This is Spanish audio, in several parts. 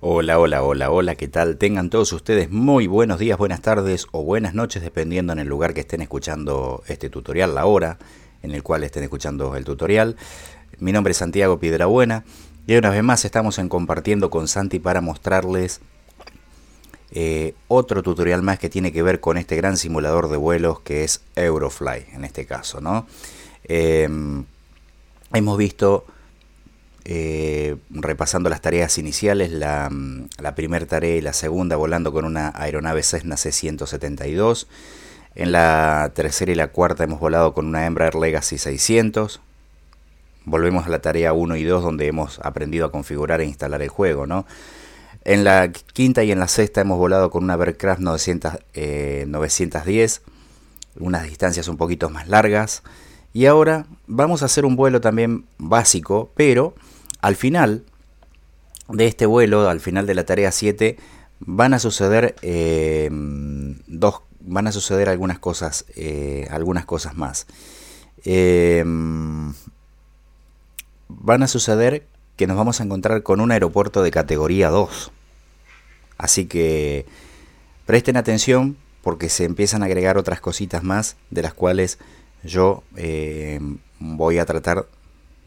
Hola, hola, hola, hola, ¿qué tal? Tengan todos ustedes muy buenos días, buenas tardes o buenas noches, dependiendo en el lugar que estén escuchando este tutorial, la hora en el cual estén escuchando el tutorial. Mi nombre es Santiago Piedrabuena y una vez más estamos en compartiendo con Santi para mostrarles eh, otro tutorial más que tiene que ver con este gran simulador de vuelos que es Eurofly en este caso, ¿no? Em, hemos visto eh, repasando las tareas iniciales, la, la primera tarea y la segunda volando con una aeronave Cessna C-172. En la tercera y la cuarta hemos volado con una Embraer Legacy 600. Volvemos a la tarea 1 y 2 donde hemos aprendido a configurar e instalar el juego. ¿no? En la quinta y en la sexta hemos volado con una Aircraft 900, 910, unas distancias un poquito más largas. Y ahora vamos a hacer un vuelo también básico, pero al final de este vuelo, al final de la tarea 7, van a suceder eh, dos, van a suceder algunas cosas, eh, algunas cosas más. Eh, van a suceder que nos vamos a encontrar con un aeropuerto de categoría 2. Así que presten atención porque se empiezan a agregar otras cositas más de las cuales yo voy a tratar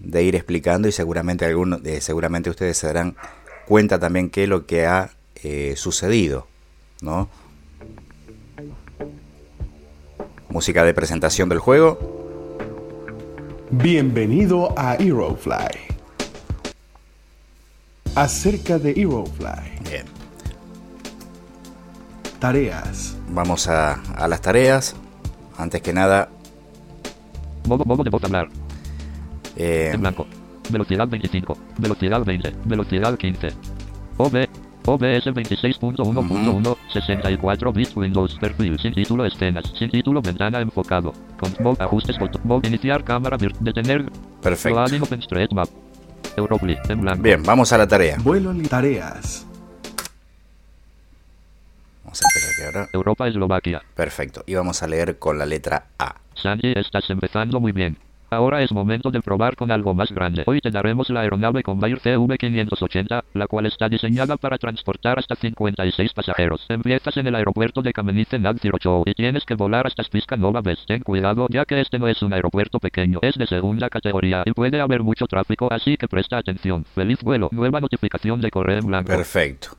de ir explicando y seguramente algunos, eh, seguramente ustedes se darán cuenta también qué es lo que ha eh, sucedido, ¿no? Música de presentación del juego. Bienvenido a Aerofly. Acerca de Aerofly. Bien. Tareas. Vamos a, a las tareas. Antes que nada, Modo, modo de voz hablar. Eh, En blanco. Velocidad 25. Velocidad 20. Velocidad 15. OB. OBS 26.1.1. 64 bits Windows. Perfil. Sin título escenas. Sin título ventana enfocado. Control. Ajustes. Mode. Iniciar cámara. vir- Detener. perfecto. OpenStreetMap. En blanco. Bien, vamos a la tarea. Vuelo li- tareas. Vamos a esperar que ahora. Europa, Eslovaquia. Perfecto. Y vamos a leer con la letra A. Sanji, estás empezando muy bien. Ahora es momento de probar con algo más grande. Hoy te daremos la aeronave Convair CV580, la cual está diseñada para transportar hasta 56 pasajeros. Empiezas en el aeropuerto de Kamenice nad Zirochou y tienes que volar hasta Spiska Nova Vez. Ten cuidado, ya que este no es un aeropuerto pequeño, es de segunda categoría y puede haber mucho tráfico, así que presta atención. Feliz vuelo. Nueva notificación de correo en blanco. Perfecto.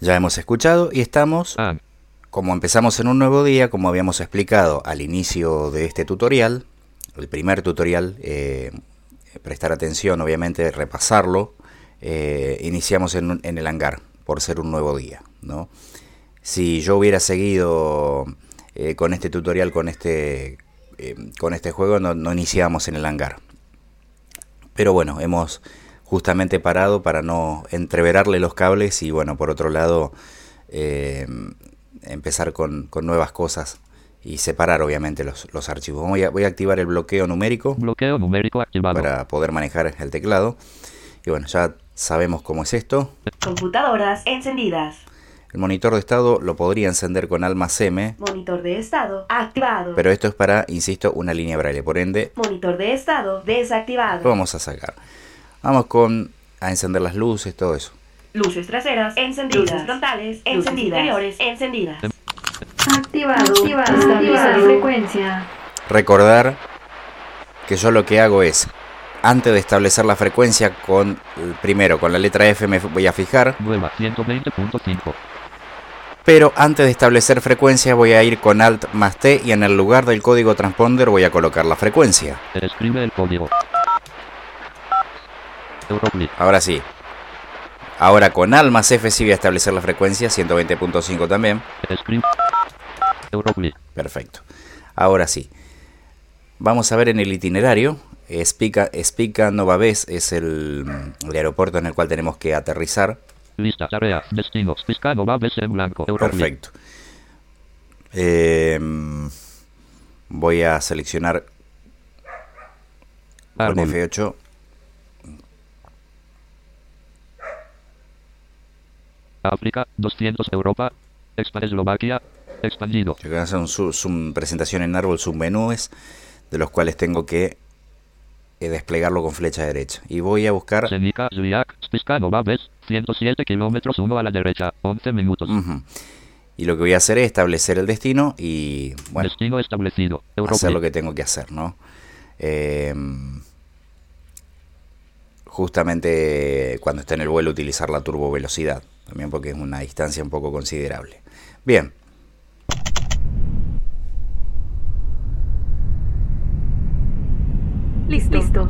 Ya hemos escuchado y estamos Ah, Como empezamos en un nuevo día, como habíamos explicado al inicio de este tutorial, el primer tutorial, eh, prestar atención, obviamente repasarlo, eh, iniciamos en, el hangar, por ser un nuevo día. ¿no? Si yo hubiera seguido eh, con este tutorial, con este, con este juego, no, no iniciábamos en el hangar. Pero bueno, hemos justamente parado para no entreverarle los cables y bueno, por otro lado, empezar con nuevas cosas y separar obviamente los, los archivos. Voy a, voy a activar el bloqueo numérico bloqueo numérico activado. para poder manejar el teclado. Y bueno, ya sabemos cómo es esto. Computadoras encendidas. El monitor de estado lo podría encender con Almas M, Monitor de estado activado. pero esto es para, insisto, una línea braille. Por ende, Monitor de estado lo desactivado. vamos a sacar. Vamos con a encender las luces, todo eso. Luces traseras encendidas. Luces frontales encendidas. interiores encendidas. Activado. Estabilizar frecuencia. Recordar que yo lo que hago es, antes de establecer la frecuencia, con primero con la letra F me voy a fijar, Nueva 120.5. pero antes de establecer frecuencia voy a ir con Alt más T y en el lugar del código transponder voy a colocar la frecuencia. Escribe el código. Ahora sí. Ahora con Alt más F sí voy a establecer la frecuencia, 120.5 también. Escribe. Perfecto. Ahora sí. Vamos a ver en el itinerario. Spica, Spica Nova Ves es el, el aeropuerto en el cual tenemos que aterrizar. Lista, destinos, en blanco. Perfecto. Eh, voy a seleccionar con Árbol. F8. África, 200 Europa, Expa Eslovaquia, expandido. Yo voy a hacer un zoom, zoom presentación en árbol, submenúes, de los cuales tengo que eh, desplegarlo con flecha derecha. Y voy a buscar Senica, Nova Ves, 107 kilómetros 1 a la derecha, 11 minutos. Y lo que voy a hacer es establecer el destino y, bueno, Destino establecido. hacer lo que tengo que hacer, ¿no? Eh, justamente cuando esté en el vuelo utilizar la turbovelocidad, también porque es una distancia un poco considerable. Bien, Listo. Listo.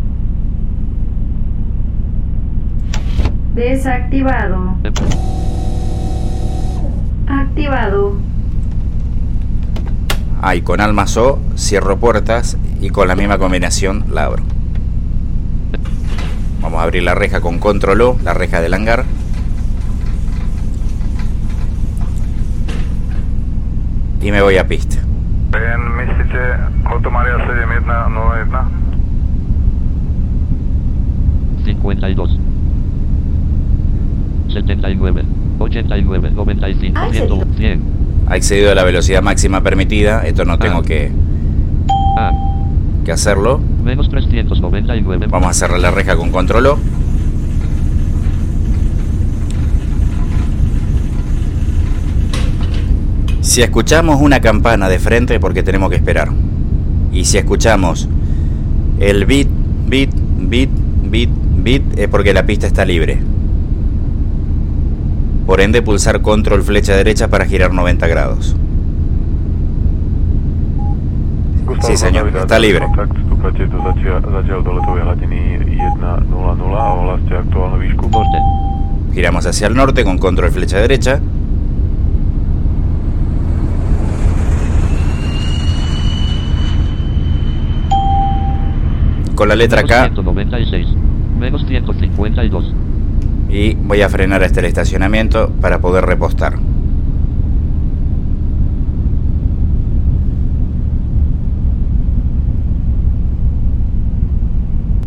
Desactivado. Activado. ahí con almas O cierro puertas y con la misma combinación la abro. Vamos a abrir la reja con control O, la reja del hangar. Y me voy a pista. En mislite Auto Maria 7101 52 79 89 95 Ah, ¿en 101 serio? 100 Ha excedido la velocidad máxima permitida. Esto no tengo Ah. que, A que hacerlo. menos 399 Vamos a cerrar la reja con control O. Si escuchamos una campana de frente porque tenemos que esperar. Y si escuchamos el beat, beat, beat, beat, beat es porque la pista está libre. Por ende pulsar control flecha derecha para girar 90 grados. Sí, señor, está libre. Kontakt, vstúpate do zatiaľ, zatiaľ do letovej hladiny 100 a ohlaste aktuálnu výšku. norte Giramos hacia el norte con control flecha derecha. Con la letra menos K 196 menos 152 y voy a frenar hasta el estacionamiento para poder repostar.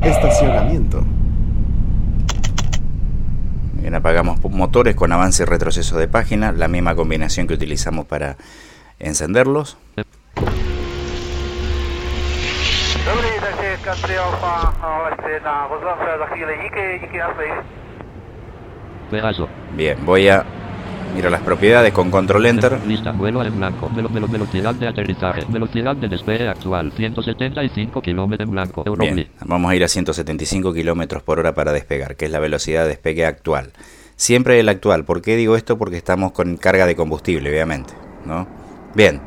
Estacionamiento. Bien, apagamos motores con avance y retroceso de página, la misma combinación que utilizamos para encenderlos. Bien, voy a miro las propiedades con control enter. lista vuelo en blanco Velo- velo- velocidad de aterrizaje velocidad de despegue actual 175 kilómetros en blanco Bien, vamos a ir a 175 kilómetros por hora para despegar, que es la velocidad de despegue actual. Siempre el actual. ¿Por qué digo esto? Porque estamos con carga de combustible, obviamente. ¿no? Bien,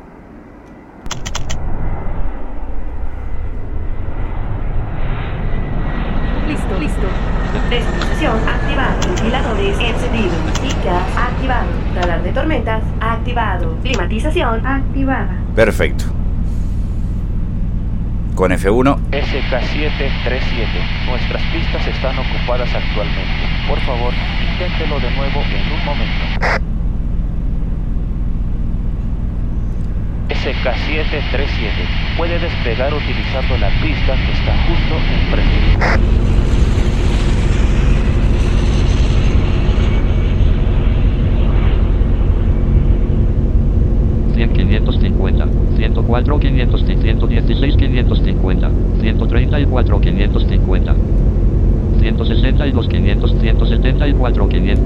Listo. Listo. Deslización activada. Ventiladores encendidos. Gas activado. Radar de tormentas activado. Climatización Activada. perfecto. Con F1, SK737. Nuestras pistas están ocupadas actualmente. Por favor, inténtelo de nuevo en un momento. SK737. Puede despegar utilizando la pista que está justo enfrente. 100 550 104 500 116 550 134 550 162 500 174 500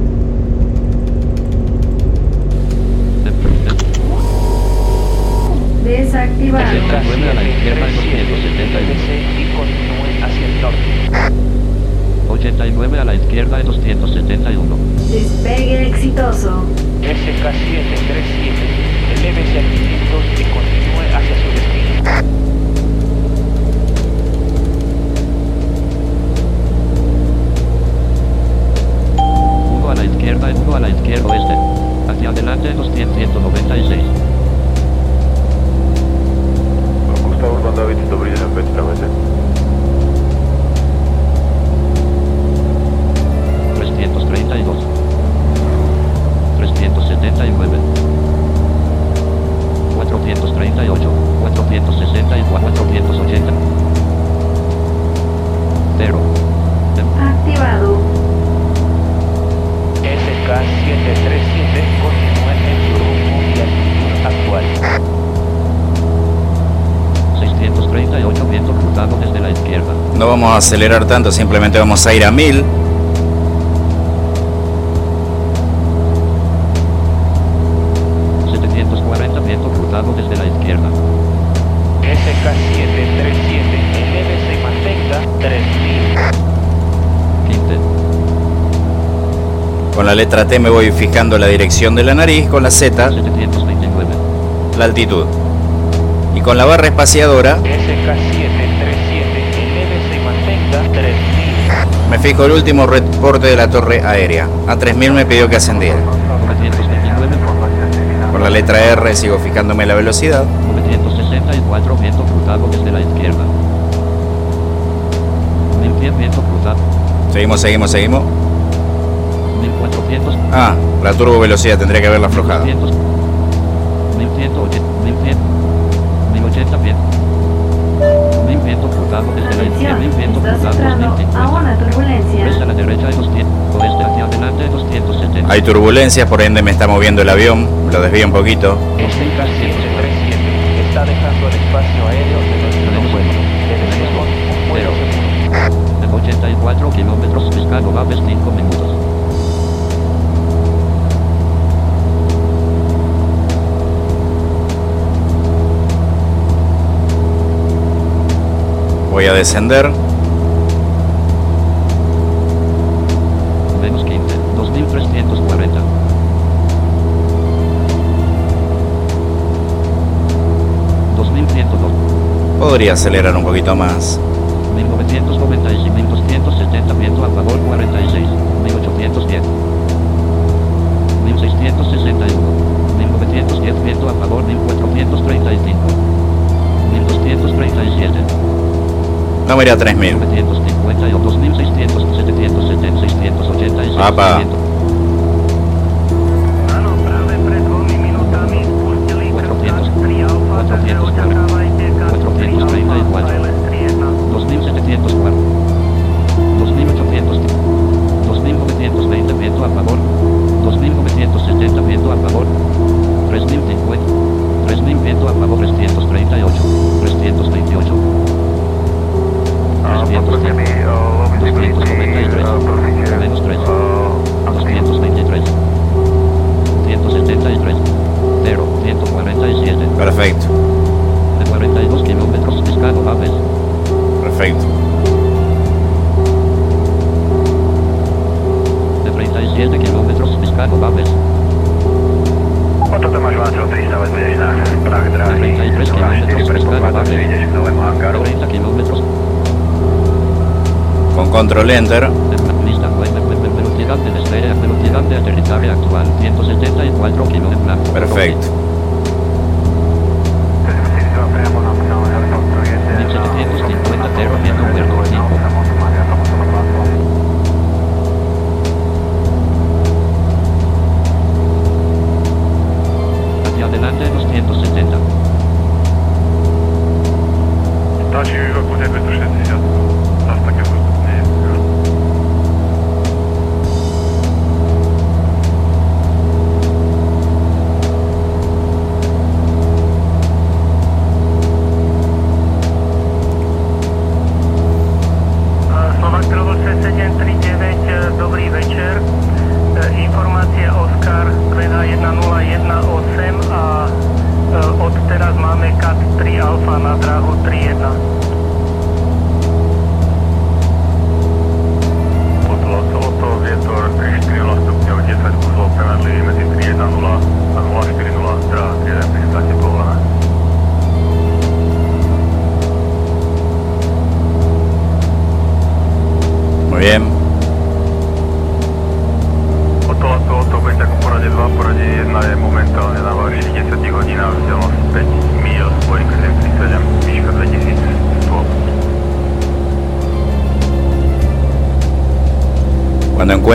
Desactivado. Nueve a la izquierda en los 172. SK737 y continúe hacia el norte. 89 a la izquierda en 271 Despegue exitoso. SK737. Elévese a 500 y destino. Uno a la izquierda uno a la izquierda oeste. Hacia adelante en los 100 196 Gustav Urban David, deň, opäť stavete. 332 379 438 464 480 0 Activado. SK737 continúe en su rumbo y altitud actual. 638 viento cruzado desde la izquierda no vamos a acelerar tanto, simplemente vamos a ir a 1000. Letra T me voy fijando la dirección de la nariz, con la Z 729. la altitud. Y con la barra espaciadora SK737, elévese y mantenga 3000. me fijo el último reporte de la torre aérea. A 3000 me pidió que ascendiera. 929. Con la letra R sigo fijándome la velocidad. 964 viento cruzado desde la izquierda. 1100 viento cruzado. Seguimos, seguimos, seguimos. 1400. Ah, la turbo velocidad tendría que haberla aflojado. 1100. 1180. 1100. 1080 viento. 1000 viento cruzado desde la izquierda. 1000 Atención, viento estás cruzado entrando a 2050. una turbulencia. Oeste a la derecha de 200. Oeste hacia adelante 270. Hay turbulencias, por ende me está moviendo el avión. Lo desvío un poquito. SK737 está dejando el espacio aéreo de nuestro vuelo. Debe con un vuelo seguro. En 84 kilómetros Piscado Baves 5 minutos. Voy a descender. Menos 15. 2340. Podría acelerar un poquito más. 1996 1270 viento a favor 46 1810 1661 1910 viento a favor 1435 1237 no me iría a 3000. Perfecto, de 42 kilómetros Piscado Baves perfecto. de 37 kilómetros Piscado Baves Oto Tomáš Václav 300, vezmeš na prach dráhy. 33 kilometros 24 predpoklad, Piscado že ideš k novému de hangáru. 30 kilómetros Con control enter. Lista, ve- ve- ve- velocidad de despegue, velocidad de aterrizaje actual, 174 km en blanco. Perfecto.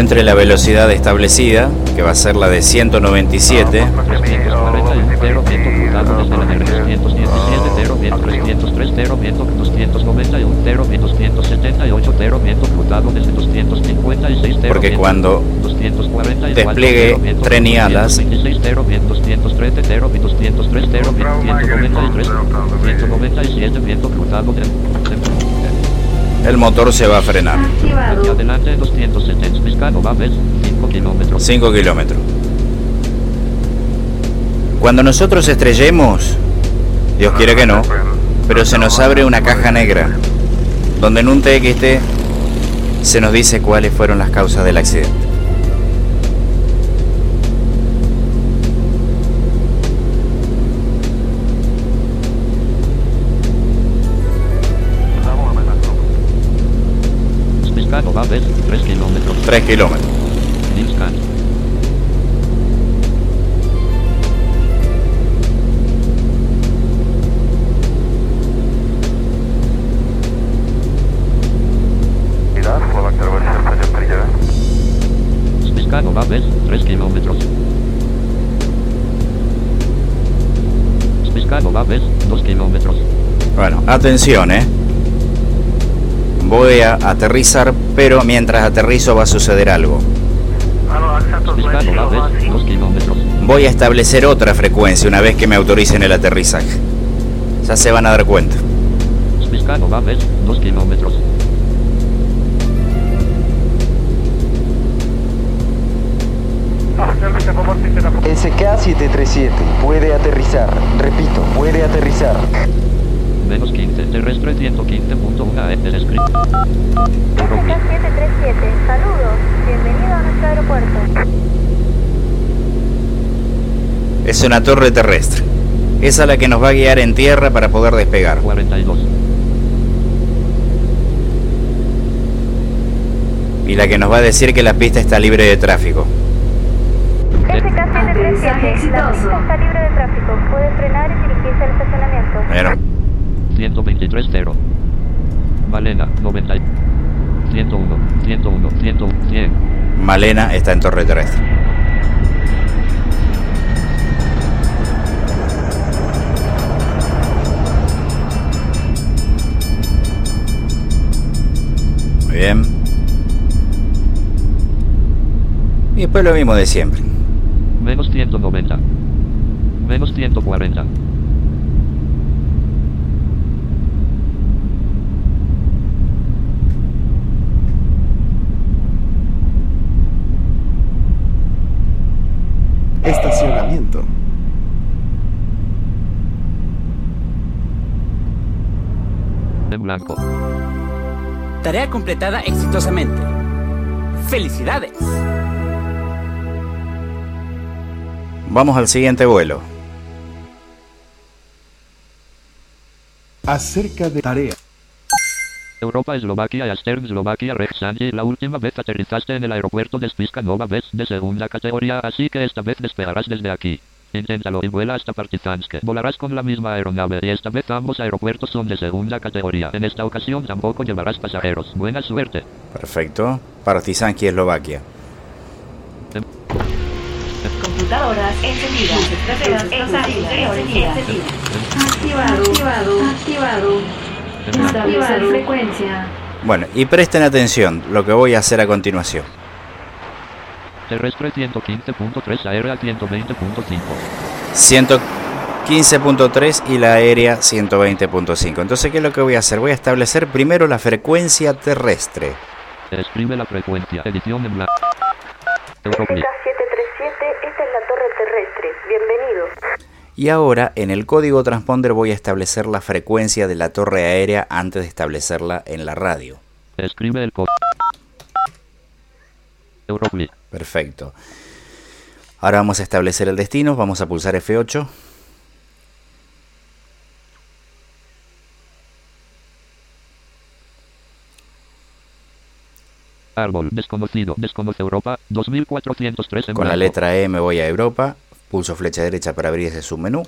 Encuentre la velocidad establecida, que va a ser la de 197, 341 0 viento cruzado desde la R 217 0 viento 303 0 viento 291 0 viento 278 0 viento cruzado desde 256 0 Porque cuando 244 despliegue 0 viento tren y alas, el motor se va a frenar. hacia adelante 270 Piscado Baves 5 kilómetros 5 kilómetros. Cuando nosotros estrellemos, Dios quiere que no, pero se nos abre una caja negra, donde en un TXT se nos dice cuáles fueron las causas del accidente. 3 kilómetros. Inscan. Slovak Tower 739. Spiska Nova West, 3 kilómetros. Spiska Nova West, 2 kilómetros. Bueno, atención, ¿eh? Voy a aterrizar, pero mientras aterrizo va a suceder algo. Halo, Accentus Spiska Nova Lake West, 2 kilómetros. Voy a establecer otra frecuencia una vez que me autoricen el aterrizaje. Ya se van a dar cuenta. Spiska Nova West, 2 kilómetros. SK 737 puede aterrizar. Repito, puede aterrizar. Menos 15, terrestre 115.1 AF del script. Euroclear. 737, saludos. Bienvenido a nuestro aeropuerto. Es una torre terrestre. Esa es la que nos va a guiar en tierra para poder despegar. 42. Y la que nos va a decir que la pista está libre de tráfico. SK 737, Aterrizaje la exitoso. pista está libre de tráfico. Puede frenar y dirigirse al estacionamiento. Bueno, 123.0. Malena, 90. 101, 101, 101, 100. Malena está en torre terrestre. Muy bien. Y después lo mismo de siempre. Menos 190. Menos 140. Estacionamiento. En blanco. Tarea completada exitosamente. ¡Felicidades! Vamos al siguiente vuelo. Acerca de tarea. Europa, Eslovaquia, Astern, Eslovaquia, Rexange. La última vez aterrizaste en el aeropuerto de Spiska Nova Vez de segunda categoría, así que esta vez despegarás desde aquí. Inténtalo y vuela hasta Partizansk. Volarás con la misma aeronave y esta vez ambos aeropuertos son de segunda categoría. En esta ocasión tampoco llevarás pasajeros. Buena suerte. Perfecto. Partizanski, Eslovaquia. Computadoras encendidas. Luces traseras encendidas. encendidas. Activado. Activado. Activado. Frecuencia. Bueno, y presten atención lo que voy a hacer a continuación. Terrestre 115.3, aérea 120.5. 115.3 y la aérea 120.5. Entonces, ¿qué es lo que voy a hacer? Voy a establecer primero la frecuencia terrestre. Escribe la frecuencia. Edición en blanco. Euroclear. SK 737, esta es la torre terrestre. Bienvenido. Y ahora en el código transponder voy a establecer la frecuencia de la torre aérea antes de establecerla en la radio. Escribe el código. Perfecto. Ahora vamos a establecer el destino. Vamos a pulsar F8. Árbol. Desconocido. Desconoce Europa. 2403 en Con la letra E me voy a Europa. Pulso flecha derecha para abrir ese submenú.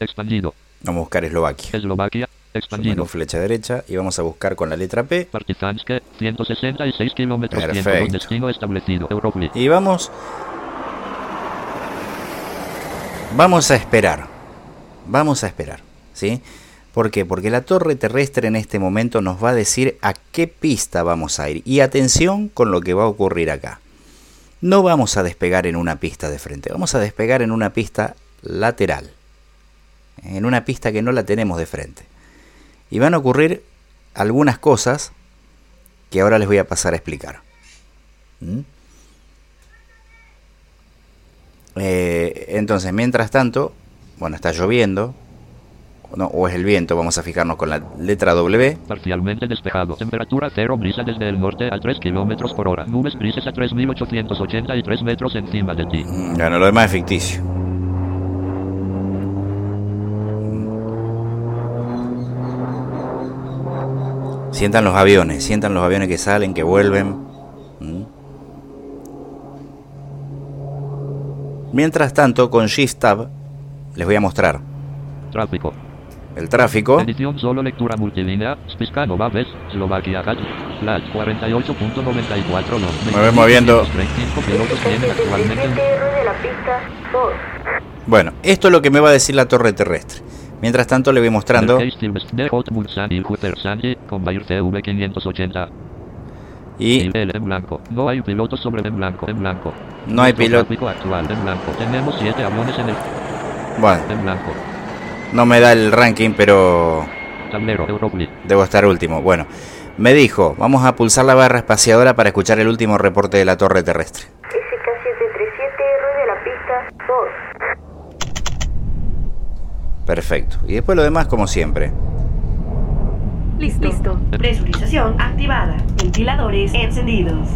Expandido. Vamos a buscar Eslovaquia. Eslovaquia. Expandido. flecha derecha y vamos a buscar con la letra P. Partizansk. 166 kilómetros. Perfecto. 102 destino establecido. Euroclear. Y vamos. Vamos a esperar. Vamos a esperar. ¿Sí? ¿Por qué? Porque la torre terrestre en este momento nos va a decir a qué pista vamos a ir. Y atención con lo que va a ocurrir acá. No vamos a despegar en una pista de frente, vamos a despegar en una pista lateral. En una pista que no la tenemos de frente. Y van a ocurrir algunas cosas que ahora les voy a pasar a explicar. ¿Mm? Eh, entonces, mientras tanto, bueno, está lloviendo, no, o es el viento. Vamos a fijarnos con la letra W. Parcialmente despejado. Temperatura cero brisa desde el norte a 3 kilómetros por hora. Nubes grises a 3.883 metros encima de ti. Mm, bueno, lo demás es ficticio. Sientan los aviones, sientan los aviones que salen, que vuelven. Mm. Mientras tanto, con Shift Tab les voy a mostrar. Tráfico el tráfico. Edición solo lectura multilínea. Spiscano Baves. Eslovaquia. Cat. Flash 48.94 los Me voy moviendo. 35 pilotos tienen actualmente un- de la pista 2. Bueno, esto es lo que me va a decir la torre terrestre. Mientras tanto le voy mostrando y Jupiter Sanji con Bayer CV 580. y Nivel en blanco. No hay pilotos sobre en blanco. En blanco. No hay piloto. actual en blanco. Tenemos 7 aviones en el bueno, en blanco. No me da el ranking, pero debo estar último. Bueno, me dijo, vamos a pulsar la barra espaciadora para escuchar el último reporte de la torre terrestre. SK737R de la pista 2. Perfecto. Y después lo demás como siempre. Listo. Listo. Presurización activada. Ventiladores encendidos.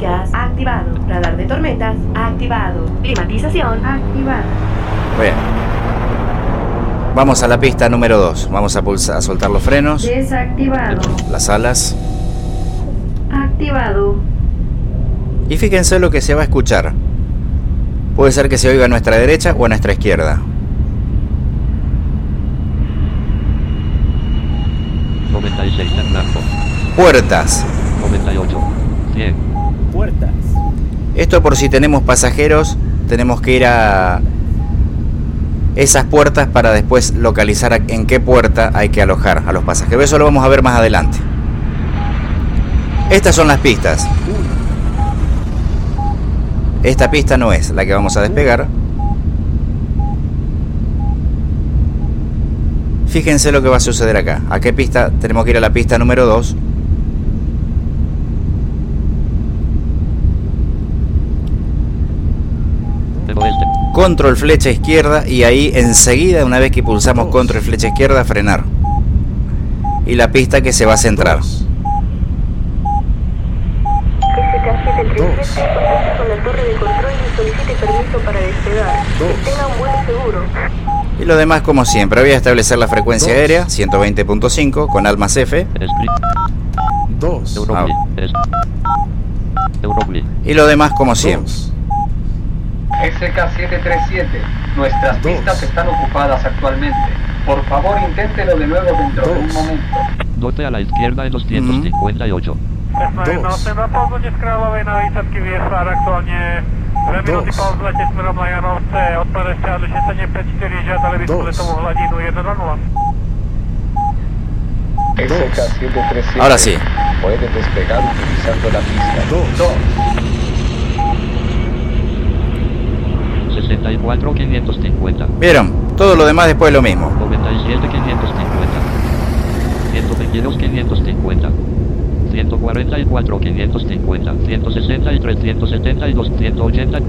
Gas activado. Radar de tormentas activado. Climatización Activado. Bien. Vamos a la pista número 2. Vamos a, pulsar, a soltar los frenos, Desactivado. las alas. Activado. Y fíjense lo que se va a escuchar. Puede ser que se oiga a nuestra derecha o a nuestra izquierda. 96 en blanco. Puertas. 98. 100. Puertas. Esto por si tenemos pasajeros, tenemos que ir a esas puertas para después localizar en qué puerta hay que alojar a los pasajeros. Eso lo vamos a ver más adelante. Estas son las pistas. Esta pista no es la que vamos a despegar. Fíjense lo que va a suceder acá. ¿A qué pista? Tenemos que ir a la pista número 2. Del oeste. Control flecha izquierda y ahí enseguida, una vez que pulsamos control flecha izquierda, frenar. Y la pista que se va a centrar. SK737 contacte con la torre de control y lo demás como siempre. Voy a establecer la frecuencia aérea, 120.5, con almas F. Script. 2, Europli. Es. Europli. Y lo demás como siempre. SK737, nuestras Dos. pistas están ocupadas actualmente. Por favor, inténtelo de nuevo dentro de un Dos. momento. Dote a la izquierda en 258. Dos. na południe z Královej na výsadky VFR aktuálne 2 minúty Dos. po vzlete smerom na Janovce, odpada ste adlišenie 54, žiadali by Dos. sme letovú hladinu 1.00. SK737. Ahora sí. Puede despegar utilizando la pista 2, 64 550. ¿Vieron? Todo lo demás después lo mismo. 97 550. 122 550. 144 550. 163 172 180.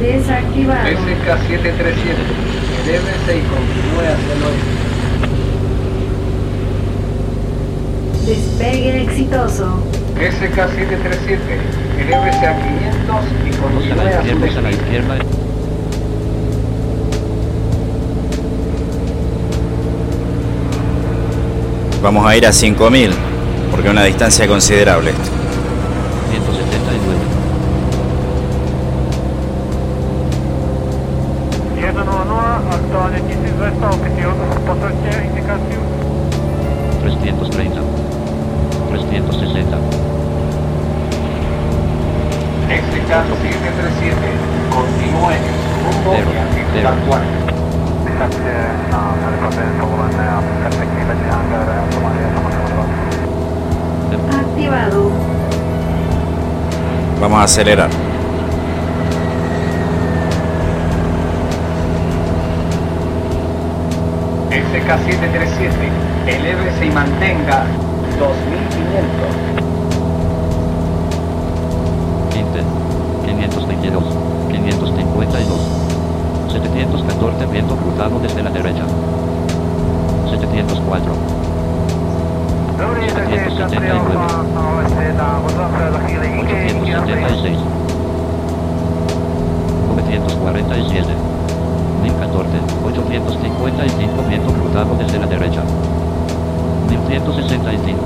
Desactivado. SK737, elébese y continúe hacia el oeste. Despegue exitoso. SK737, elébese a 500 y Vamos a continúe la a su a la izquierda. Vamos a ir a 5000, porque es una distancia considerable esto. SK737, continúe en su rumbo y altitud cero. actual. Vyšľaďte na helikoptér povolené a perfektný letný hangár a Somalia, Somalia, Activado. Vamos a acelerar. SK737, elévese y mantenga 2500. 714 viento cruzado desde la derecha. 704. Dobrý, takže 779. Gabriel a leste na vozovke za chvíli IK 876. 947. 1014. 855 viento cruzado desde la derecha. 1165.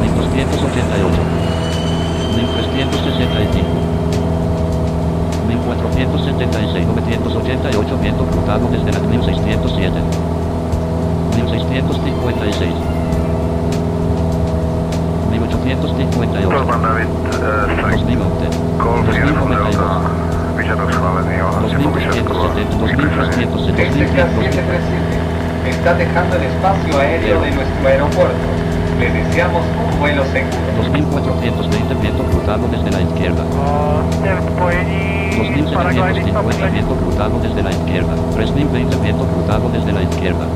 1288. 1365. 1476, 988, viento cruzado desde la 1607. 1656. 1858. 2011. 2092. 2370, 2370, SK737 está dejando el espacio aéreo de nuestro aeropuerto. Le deseamos un vuelo seguro. 2420, viento cruzado desde la izquierda. 2750, viento cruzado desde la izquierda. 3020, viento cruzado desde la izquierda.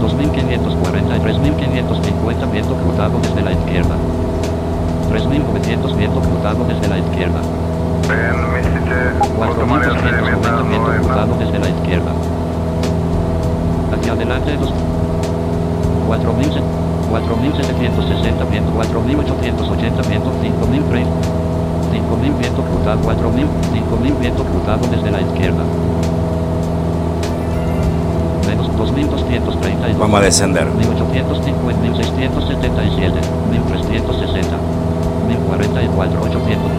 2540 y 3550, viento cruzado desde la izquierda. 3900, viento cruzado desde la izquierda. 4290, viento cruzado desde la izquierda. Hacia adelante dos 4000 4760 viento 4880 viento 5030 5000 viento cruzado 4000 5000 viento cruzado desde la izquierda menos 2232 Vamos a descender. 1850 1677 1360 1044 800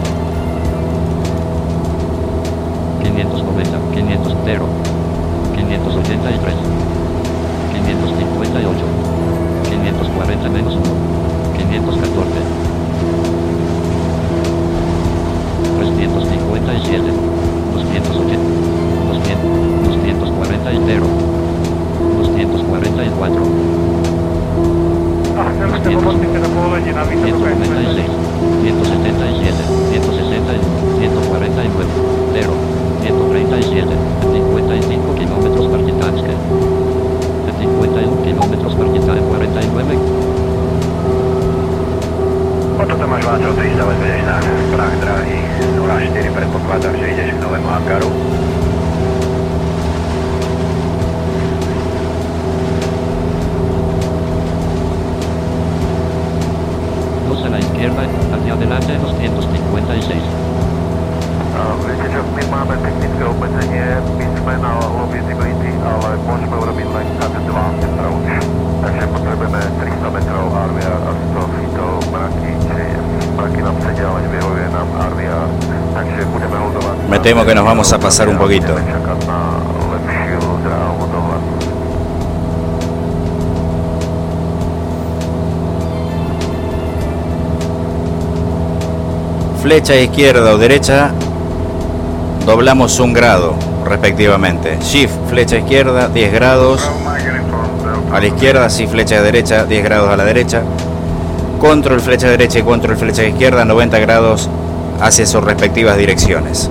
590 500 0 583 558 540 menos 1 514 357 280 200 240 y 0 244 196 177 160 149 0 137 55 kilómetros per Gdańsk 51 kilómetros per Gdańsk 49 Oto Tomáš Václav 300, vedeš na prach dráhy 04, predpokladám, že ideš k novému hangaru. Dos a la izquierda, hacia adelante 256. Viete čo, my máme technické obmedzenie, my sme na low visibility, ale môžeme urobiť len cut 2 approach. Takže potrebujeme 300 metrov RVR a 100 feetov mraky, či mraky nám sedia, ale nevyhovuje nám RVR. Takže budeme holdovať. Me temo que nos vamos a pasar un poquito. Flecha izquierda o derecha, doblamos un grado respectivamente. Shift, flecha izquierda, 10 grados. A la izquierda, sí, flecha derecha, 10 grados a la derecha. Control, flecha derecha y control, flecha izquierda, 90 grados hacia sus respectivas direcciones.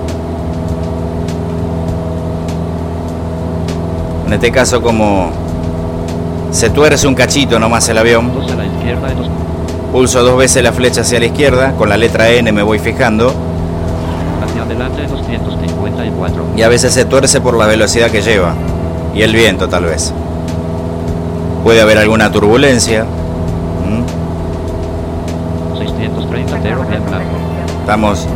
En este caso, como se tuerce un cachito nomás el avión, pulso dos veces la flecha hacia la izquierda, con la letra N me voy fijando, adelante 254. y a veces se tuerce por la velocidad que lleva y el viento tal vez. Puede haber alguna turbulencia. ¿m? 630 0 bien blanco. Estamos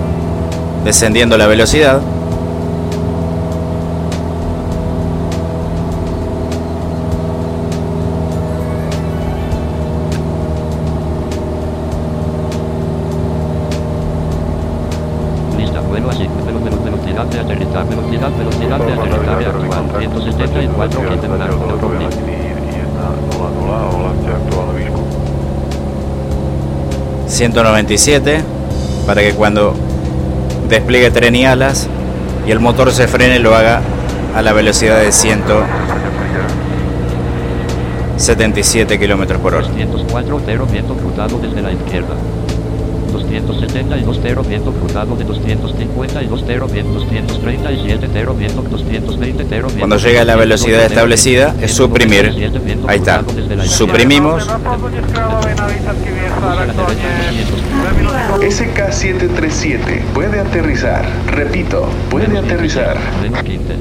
descendiendo la velocidad. 197 para que cuando despliegue tren y alas y el motor se frene lo haga a la velocidad de 177 kilómetros por hora. 204 0 viento cruzado desde la izquierda. 272 0 viento cruzado de 252 0 viento 237 0 viento 220 0 viento Cuando llega a la velocidad 207, establecida es suprimir. 197, viento Ahí está. Suprimimos. Dos a la derecha 200. SK737 puede aterrizar. Repito, puede aterrizar. Menos 15.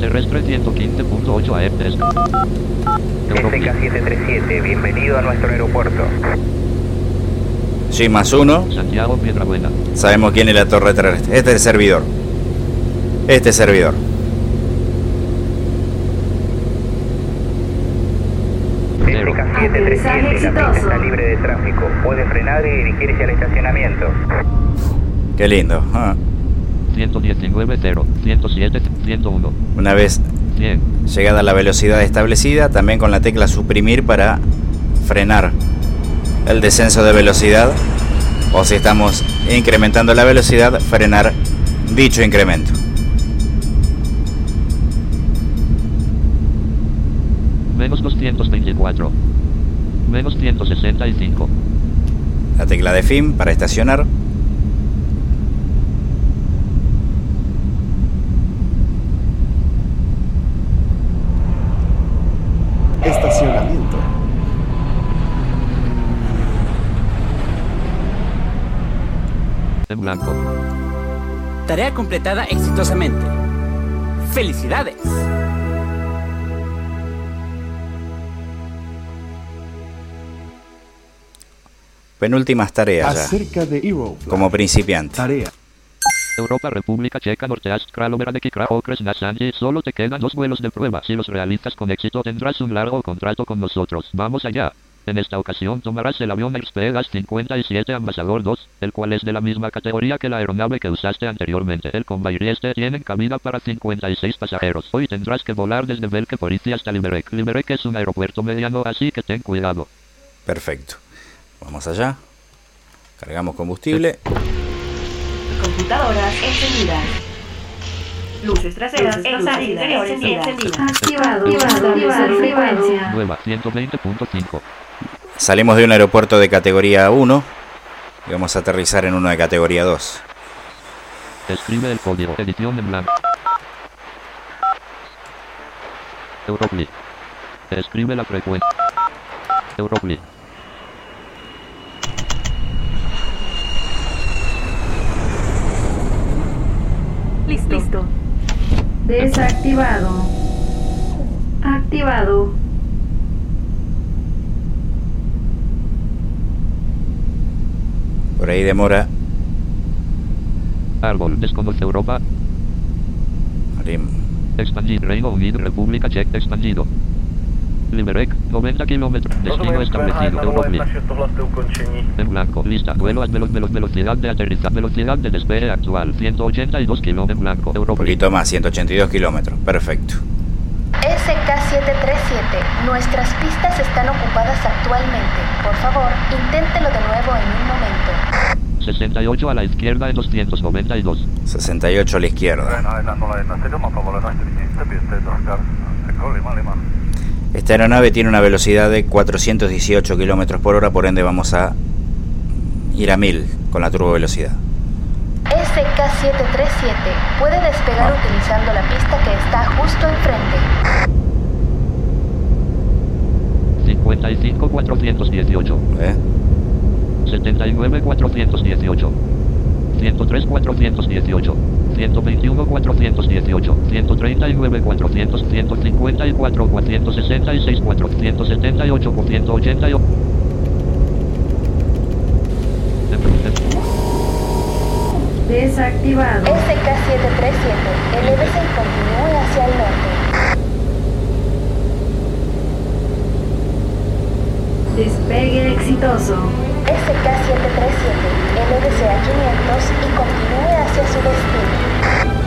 Terrestre 115.8 AFS. Europea. SK737, bienvenido a nuestro aeropuerto. G más 1. Santiago Piedrabuena. Sabemos quién es la torre terrestre. Este es el servidor. Este servidor. Cero. SK737, la pista está libre de tráfico. Puede frenar y dirigirse al estacionamiento. Qué lindo. ah. 119, 0, 107, 101. Una vez Bien. llegada la velocidad establecida, también con la tecla suprimir para frenar el descenso de velocidad. O si estamos incrementando la velocidad, frenar dicho incremento. Menos 224. Menos 165. La tecla de fin para estacionar. Estacionamiento. En blanco. Tarea completada exitosamente. ¡Felicidades! Penúltimas tareas ya, Acerca de Hero. como principiante. Tarea. Europa, República Checa, Norteast, Kraloverade, Kikra, Okres, Nasanji. Solo te quedan dos vuelos de prueba. Si los realizas con éxito, tendrás un largo contrato con nosotros. Vamos allá. En esta ocasión tomarás el avión Expegas 57 Ambassador 2, el cual es de la misma categoría que la aeronave que usaste anteriormente. El Convair y este tienen cabida para 56 pasajeros. Hoy tendrás que volar desde Belke Policia hasta Limerick. Limerick es un aeropuerto mediano, así que ten cuidado. Perfecto. Vamos allá. Cargamos combustible. Computadoras encendidas. Luces traseras Luces encendidas. encendidas. Activado. Activado. Frecuencia. Nueva 120.5. Salimos de un aeropuerto de categoría 1 y vamos a aterrizar en uno de categoría 2. Escribe el código. Edición en blanco. Europli. Escribe la frecuencia. Europli. Listo. Listo. Desactivado. Activado. Por ahí demora. Árbol. Desconoce Europa. Abrim- Expandido. Reino Unido. República Checa. Expandido. Limerick. 90 kilómetros. Destino establecido. Europli. En blanco. Lista. Vuelo a velo- velo- velocidad de aterrizaje. Velocidad de despegue actual. 182 kilómetros. En blanco. Un Europli. poquito más, 182 kilómetros. Perfecto. SK737, nuestras pistas están ocupadas actualmente. Por favor, inténtelo de nuevo en un momento. 68 a la izquierda en 292. 68 a la izquierda. Esta aeronave tiene una velocidad de 418 kilómetros por hora, por ende vamos a ir a 1000 con la turbo velocidad. SK737 puede despegar utilizando la pista que está justo enfrente. 55 418. ¿Eh? 79 418. 103 418. 121 418. 139 400. 154 466 478 488. Desactivado. SK737, elévese y continúe hacia el norte. Despegue exitoso. SK737, elévese a 500 y continúe hacia su destino.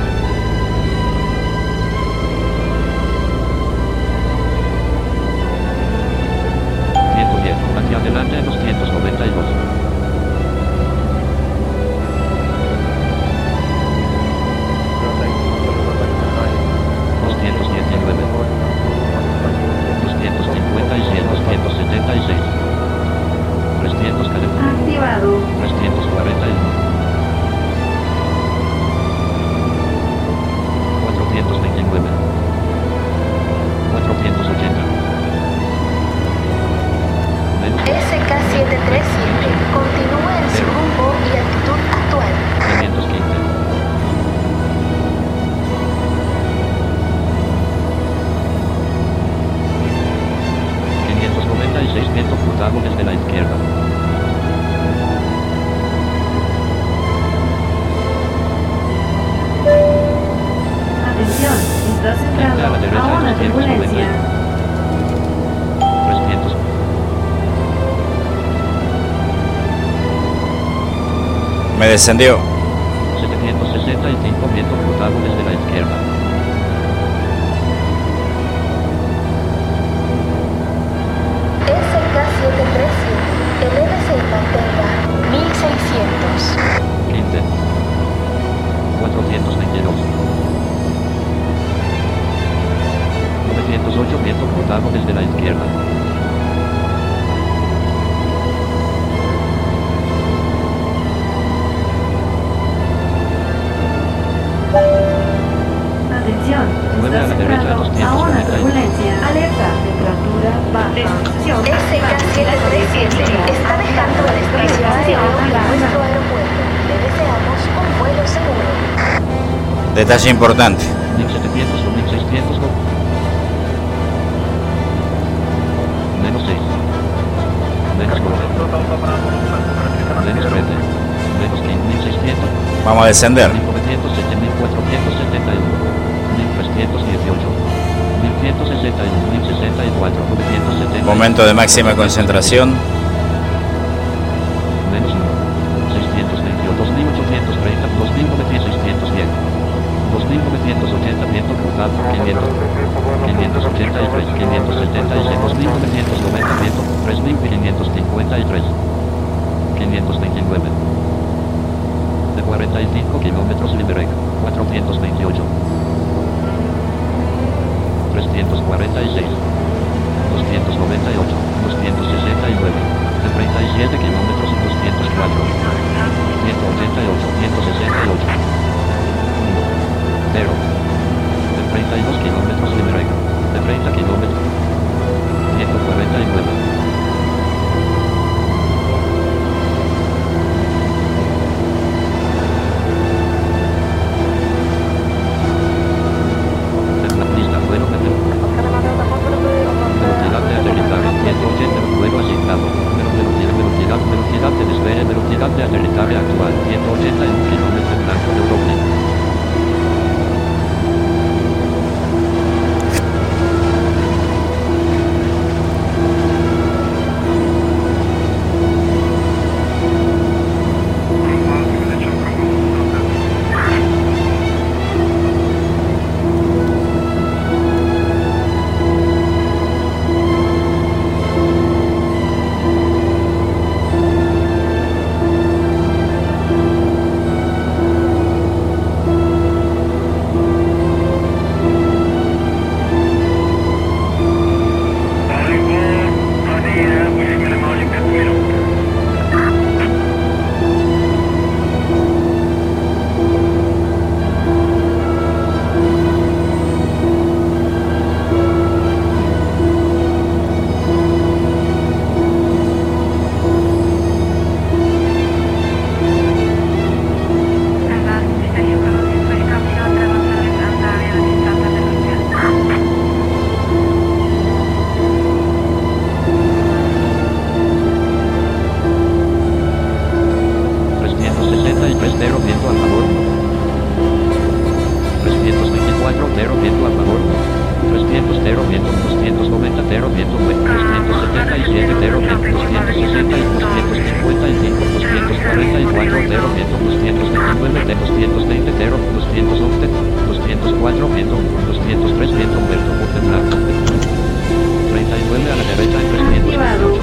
Ejecutamos el de la izquierda. Atención, está centrado a, la derecha a una turbulencia. 300. Me descendió. 765 metros, ejecutamos desde la izquierda. 908 viento cruzado desde la izquierda. Atención. Nueve a la Está derecha, cerrado 290. a una turbulencia. Alerta. Temperatura baja. Destrucción. Ese K737 está dejando el espacio aéreo en nuestro aeropuerto. Le deseamos un vuelo seguro. Detalle importante. Vamos a descender. 1900, 7471. 1318. 1161, 1064, 970. Momento de máxima concentración. 35 kilómetros Liberec, 428. 346. 298. 269. De 37 kilómetros 204. 180. 203 100 Humberto Bucetlar. 39 a la derecha en 328.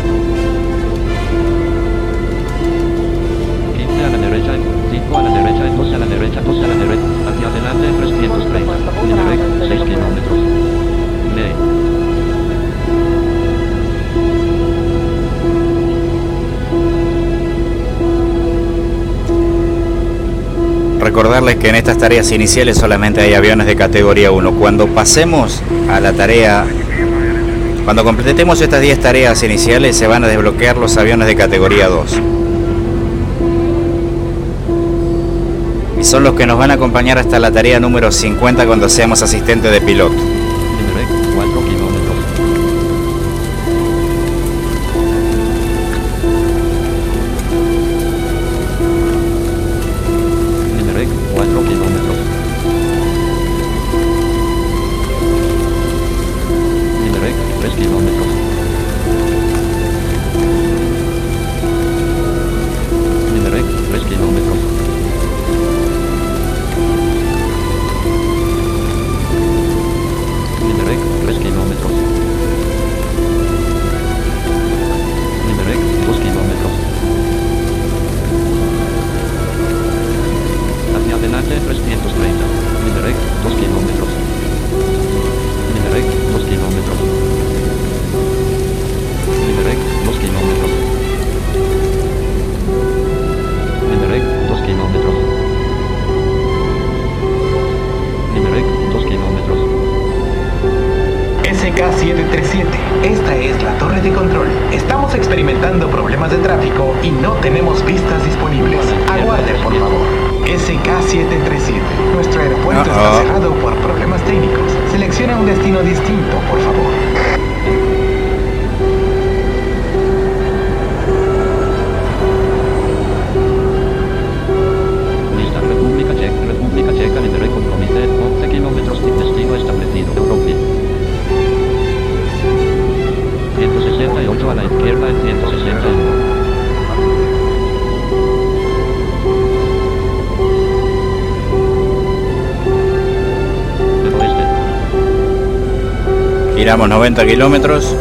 15 a la derecha en 5 a la derecha en 2 a la derecha 2 a la derecha. Hacia adelante 330. Direct 6 kilómetros. Lee. Recordarles que en estas tareas iniciales solamente hay aviones de categoría 1. Cuando pasemos a la tarea, cuando completemos estas 10 tareas iniciales, se van a desbloquear los aviones de categoría 2. Y son los que nos van a acompañar hasta la tarea número 50 cuando seamos asistentes de piloto. Giramos 90 kilómetros.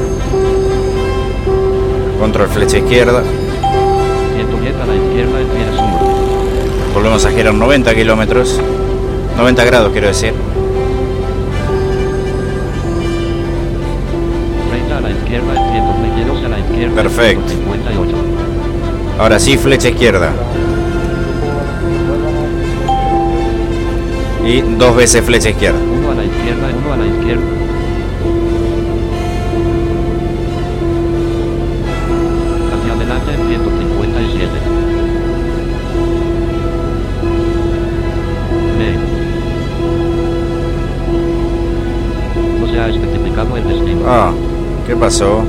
Control flecha izquierda. 110 a la izquierda en 100 sur. Volvemos a girar 90 kilómetros. 90 grados quiero decir. 30 a la izquierda en 122 a la izquierda Perfecto. en 158. Ahora sí, flecha izquierda. Y dos veces flecha izquierda. Uno a la izquierda, uno a la izquierda. ¿Qué pasó?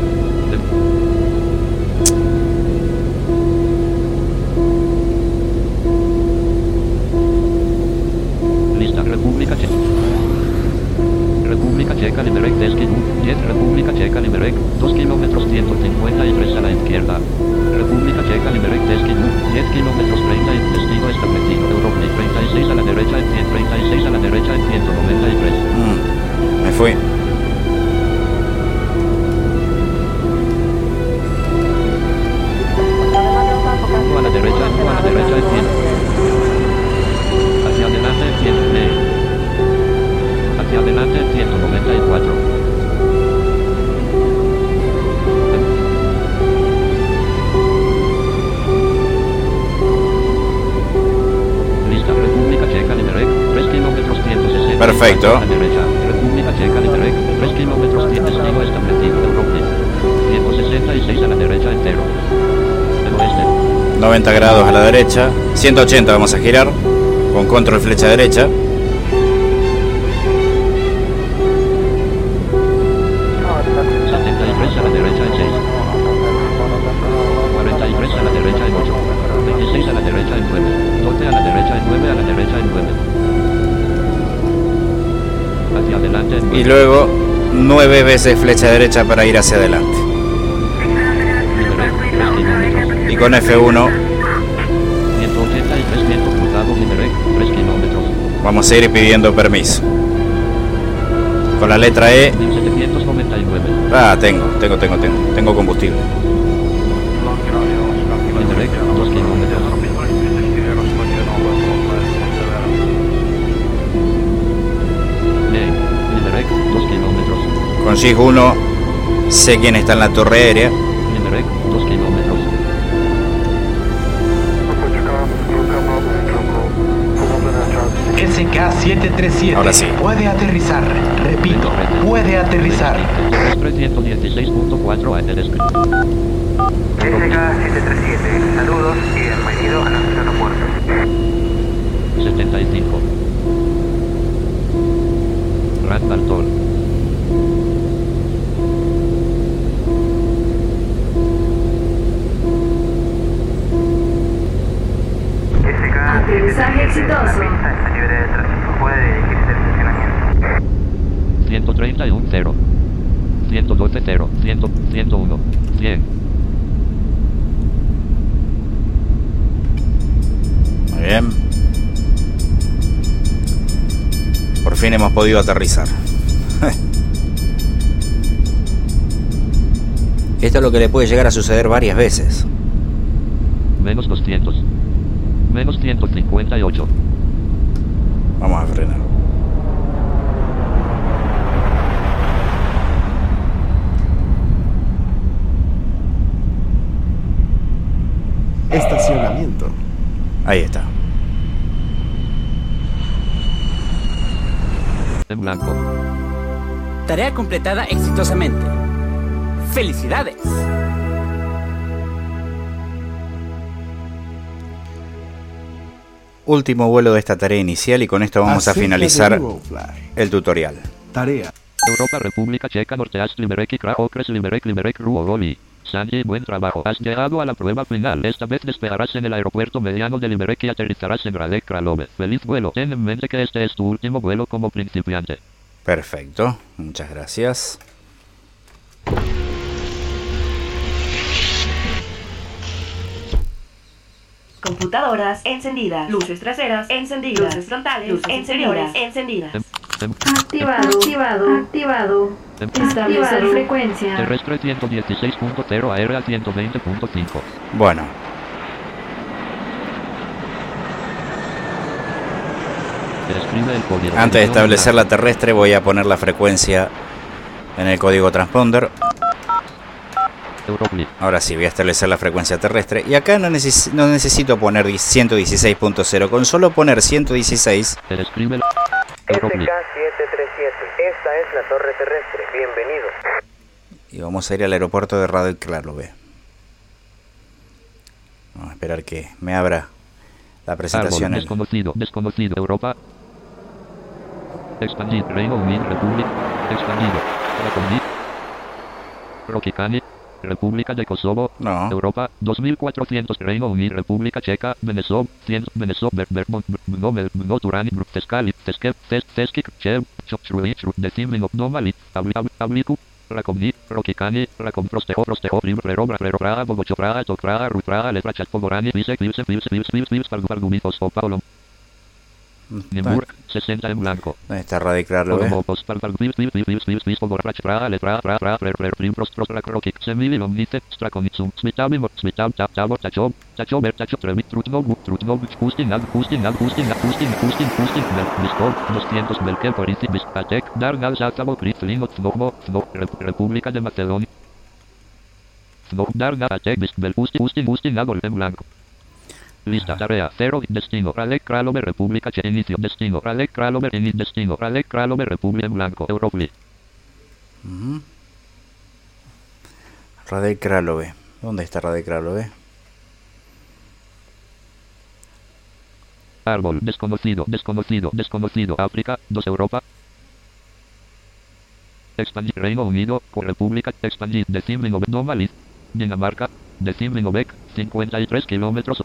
Oeste. 90 grados a la derecha. 180 vamos a girar. Con control flecha derecha. Y luego 9 veces flecha derecha para ir hacia adelante. Y con F1 183 vientos cruzados Liberec, 3 kilómetros. vamos a ir pidiendo permiso. Con la letra E. 1799. Ah, tengo, tengo, tengo, tengo. Tengo combustible. Con SIG 1 sé quién está en la torre aérea. Liberec, 2 kilómetros. SK737. Ahora sí. Puede aterrizar. Repito, puede aterrizar. Terrestre 116.4 a el escrito. SK737, saludos y bienvenido a nuestro aeropuerto. 75. Randall Toll. Al estacionamiento. 131 0. 112 0. 100, 101. 100. Muy bien. Por fin hemos podido aterrizar. Esto es lo que le puede llegar a suceder varias veces. Menos 200. Menos 158. Vamos a frenar. Estacionamiento. Ahí está. En blanco. Tarea completada exitosamente. ¡Felicidades! Último vuelo de esta tarea inicial y con esto vamos a finalizar el tutorial. Tarea. Europa, República Checa, Norteast, Limerick, Cracocres, Limerick, Limerick, Ruogoli. Sanji, buen trabajo. Has llegado a la prueba final. Esta vez despegarás en el aeropuerto mediano de Limerick y aterrizarás en Radek Kralove. Feliz vuelo. Ten en mente que este es tu último vuelo como principiante. Perfecto, muchas gracias. Computadoras encendidas. Luces traseras encendidas. Luces frontales luces encendidas. encendidas. Activado, activado, activado. Establecer frecuencia. Terrestre 116.0 aérea 120.5. Bueno, antes de establecer la terrestre voy a poner la frecuencia en el código transponder. Ahora sí, voy a establecer la frecuencia terrestre. Y acá no, neces- no necesito poner 116.0, con solo poner 116 Escribe el Europli. SK-737, esta es la torre terrestre. Bienvenido. y vamos a ir al aeropuerto de Radio Clarove. Vamos a esperar que me abra la Árbol, presentación. en- desconocido, desconocido. Europa. Expandido. Reino Unido, República. Expandido. Raconí. Roquicani. República de Kosovo. No. Europa. 2400. Reino Unido, República Checa. Venezuela. 100. Venezuela. Ber, Bermont. Mno, Mno, Turani. Teskali. Teske. Tes, Teskik. Chev. Chopchrui. Chru. Decimino. Nomali. Abli, Abli, Abliku. Rakomni, Roquicani, Racom Prostejo, Prostejo, Prim, Rero, Rero, Praga, Bogocho, Praga, Tok, Praga, Ru, Praga, Letra, Clipse, Clipse, Clipse, Pargu, Pargumitos, O, Paolo, Nimburg, 60 en blanco. ¿Dónde está Radio Clarove? Como post, Par, Pargu, Clipse, Clipse, Clipse, Clipse, Clipse, Pogor, Rach, Praga, Letra, Praga, Praga, Rero, Rero, Prim, Prost, Prost, Rac, Roquic, Semili, Omnite, Strakonitsum, Smitabi, Mor, Smitab, Tap, Tabor, Tachob, Tachober, Tachob, Tremi, Trutnov, Trutnov, Kustin, Ag, Kustin, Ag, Kustin, Ag, Kustin, Kustin, Kustin, Mel, Biskov, 200, Melke, Porisi, Biskatek, Dargal, Zaktavo, Kritlin, Tnovo, Tno, Rep- República de Macedonia. Tno, Dargal, Atek, Biskbel, Kustin, Kustin, Kustin, Agol, en blanco. Lista, tarea, 0, destino, Ralek Kralover, República Che, inicio, destino, Ralek Kralover, inicio, destino, Ralek Kralover, República en blanco, Europli. Ujú. Radio Kralove. ¿Dónde está Radio Kralove? Árbol, desconocido, desconocido, desconocido, África, 2 Europa. Expandir, Reino Unido, Co- República, expandir, Nomalis, Dinamarca, Decimlingo, 53 kilómetros.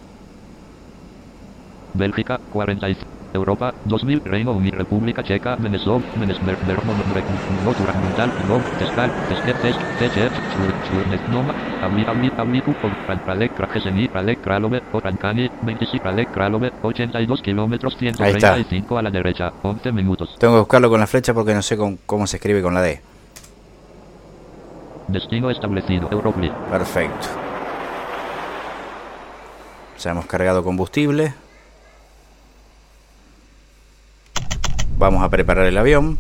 Bélgica, 40 Europa, 2000, Reino Unido, República Checa, Venezuela, Venezuela, Notura, Montal, Nom, Tescal, Teske, Tesk, Teschef, Churnet, Noma, Abli, Abli, Abliku, Pralek, Krajeseni, Pralek, Kralove, Orankani, 25, Pralek, Kralove, 82 kilómetros, Ahí está. 135 a la derecha, 11 minutos. Tengo que buscarlo con la flecha porque no sé con- cómo se escribe con la D. Destino establecido, Europli. Perfecto. Ya hemos cargado combustible. Vamos a preparar el avión.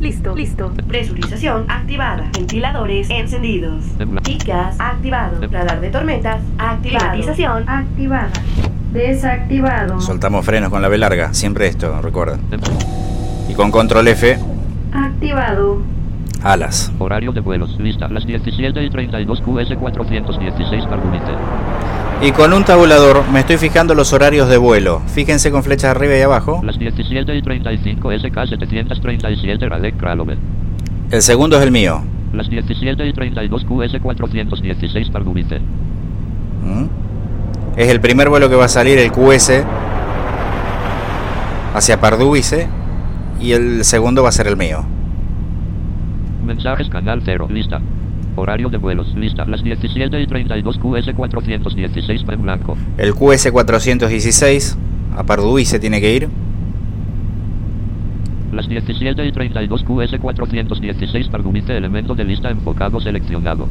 Listo, listo. Presurización activada. Ventiladores encendidos. Gas activado. Radar de tormentas activado. Climatización Activada. Desactivado. Soltamos frenos con la B larga. Siempre esto, recuerda. Y con control F, Activado. alas. Horario de vuelos, lista, las 17 y 32 QS 416 Pargumite. Y con un tabulador me estoy fijando los horarios de vuelo. Fíjense con flechas arriba y abajo. Las 17 y 35 SK 737 Radek Kralove. El segundo es el mío. Las 17 y 32 QS 416 Pargumite. ¿Mm? Es el primer vuelo que va a salir el QS hacia Pardubice y el segundo va a ser el mío. Mensajes canal 0, lista. Horario de vuelos, lista. Las 17 y 32 QS 416 en blanco. El QS 416 a Pardubice tiene que ir. Las 17 y 32 QS 416 Pargumite elemento de lista enfocado seleccionado.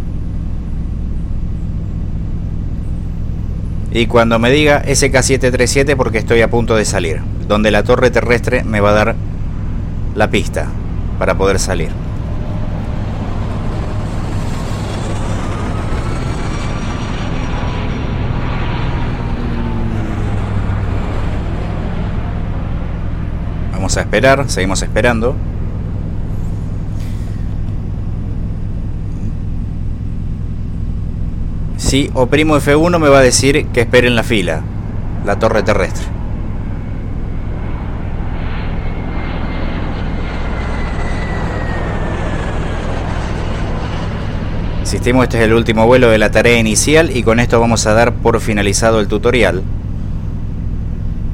Y cuando me diga SK737 porque estoy a punto de salir, donde la torre terrestre me va a dar la pista para poder salir. vamos a esperar, seguimos esperando. Si oprimo F1 me va a decir que espere en la fila, la torre terrestre. Insistimos, este es el último vuelo de la tarea inicial y con esto vamos a dar por finalizado el tutorial.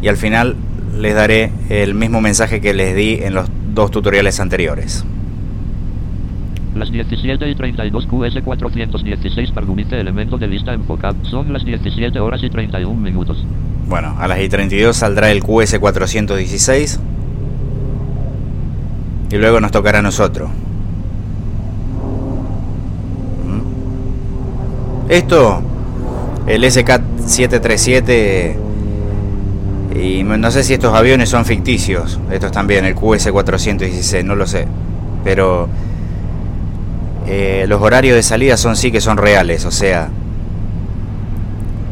Y al final les daré el mismo mensaje que les di en los dos tutoriales anteriores. Las 17 y 32 QS416 Pargumite elemento de lista enfocado. Son las 17 horas y 31 minutos. Bueno, a las y 32 saldrá el QS416 y luego nos tocará a nosotros. ¿Mm? Esto, el SK737 y no sé si estos aviones son ficticios, estos también, el QS416, no lo sé, pero eh, los horarios de salida son sí que son reales, o sea,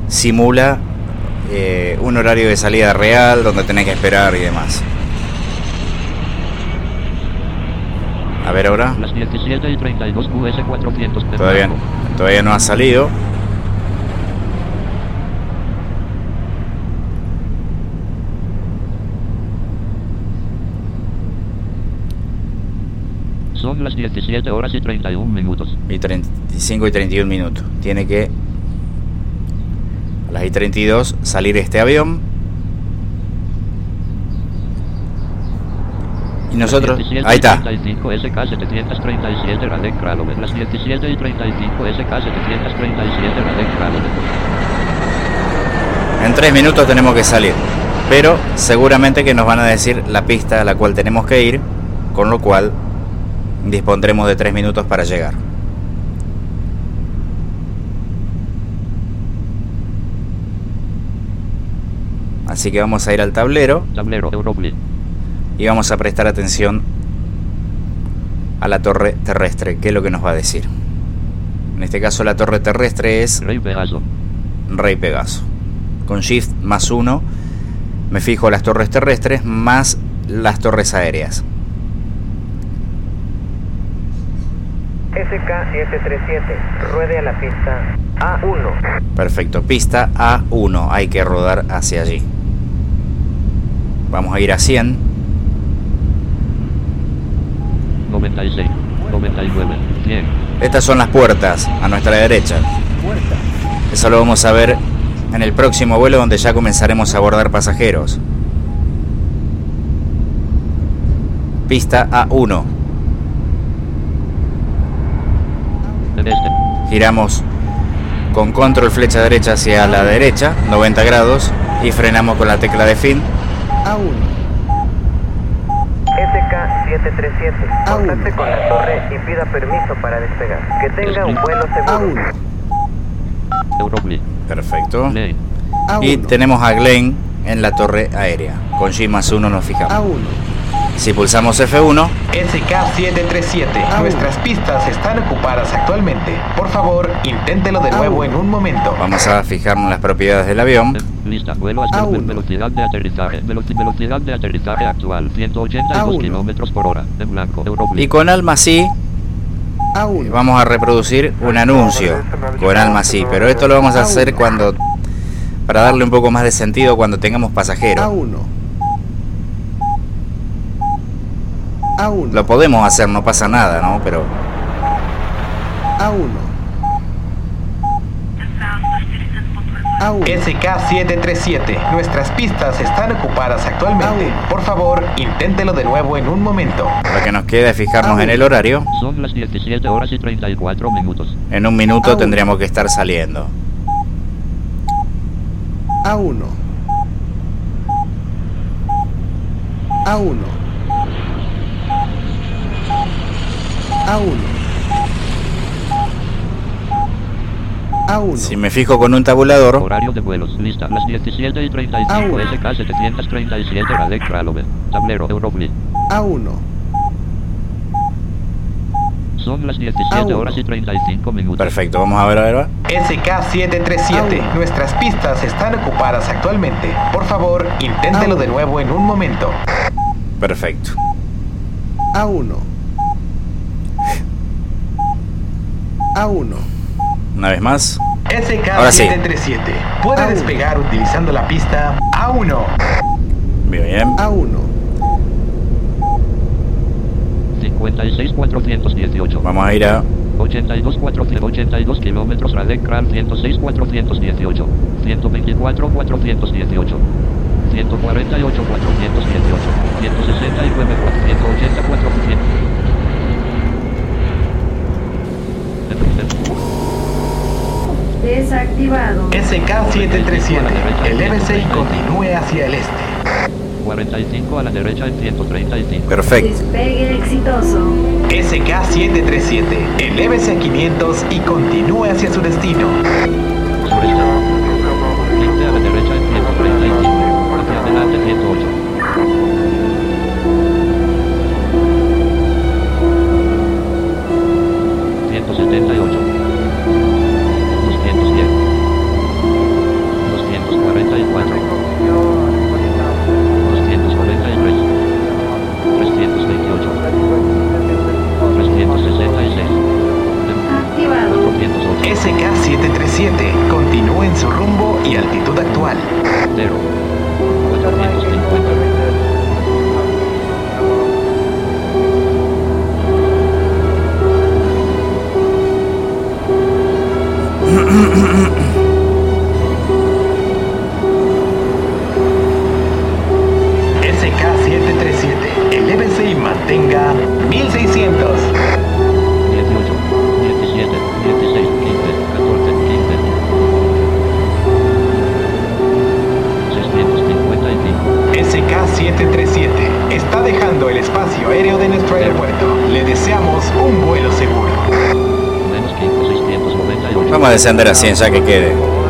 simula eh, un horario de salida real donde tenés que esperar y demás. A ver ahora. Las 17 y 32 QS400 Todavía, todavía no ha salido. Son las 17 horas y 31 minutos. Y 35 y 31 minutos. Tiene que a las y 32 salir este avión. Y nosotros, ahí está. 35 SK737 Radek Kralove. Las 17 y 35 SK737 Radek Kralove. En tres minutos tenemos que salir. Pero seguramente que nos van a decir la pista a la cual tenemos que ir. Con lo cual dispondremos de tres minutos para llegar. Así que vamos a ir al tablero. Tablero. Y vamos a prestar atención a la torre terrestre, que es lo que nos va a decir. En este caso la torre terrestre es Rey Pegaso. Rey Pegaso. Con Shift más uno me fijo las torres terrestres más las torres aéreas. SK737, ruede a la pista A1. Perfecto, pista A1, hay que rodar hacia allí. Vamos a ir a 100. 96, 99, 100. Estas son las puertas a nuestra derecha. Eso lo vamos a ver en el próximo vuelo donde ya comenzaremos a abordar pasajeros. Pista A1. Giramos con control flecha derecha hacia la derecha, 90 grados, y frenamos con la tecla de fin. A1. SK737, contacte con la torre y pida permiso para despegar. Que tenga un vuelo seguro. A1. Euroblin. Perfecto. Y A1. tenemos a Glenn en la torre aérea. Con G más 1 nos fijamos. A1. Si pulsamos F1, SK737, Ah, nuestras pistas están ocupadas actualmente. Por favor, inténtelo de nuevo en un momento. vamos a fijarnos en las propiedades del avión. Lista, vuelo A1. velocidad de aterrizaje. Veloci- velocidad de aterrizaje actual, 182 A1. kilómetros por hora. En blanco. Y con Alma sí A1. vamos a reproducir un anuncio. Con Alma sí, pero esto lo vamos a hacer cuando para darle un poco más de sentido cuando tengamos pasajeros. A1. A1. Lo podemos hacer, no pasa nada, ¿no? Pero A1. A1. SK737, nuestras pistas están ocupadas actualmente. Por favor, inténtelo de nuevo en un momento. lo que nos queda es fijarnos en el horario. Son las 17 horas y 34 minutos. En un minuto tendríamos que estar saliendo. A1. A1. A1. A1. Si me fijo con un tabulador, Horario de vuelos. Lista. Las 17 y 35 A1. SK737 Radek Kralove. Tablero Euroblin. A1. Son las 17 A1. horas y 35 minutos. perfecto, vamos a ver, a ver. va. SK737, Ah, nuestras pistas están ocupadas actualmente. Por favor, inténtelo Ah, de nuevo en un momento. Perfecto. A1. A1. Una vez más. Ahora sí. SK-737 puede despegar utilizando la pista A1. Bien. A1. 56418. Vamos a ir a 82 482 kilómetros Radec Kran 106 418 124 418 148 418 169 480 400 Desactivado. SK-737, elévese y continúe hacia el este. 45 a la derecha en 135. Perfecto. Despegue exitoso. SK-737, elévese a 500 y continúe hacia su destino. SK-737, continúe en su rumbo y altitud actual. Cero. Está dejando el espacio aéreo de nuestro aeropuerto. Le deseamos un vuelo seguro. Menos 15, 698. Vamos a descender así, ya que quede.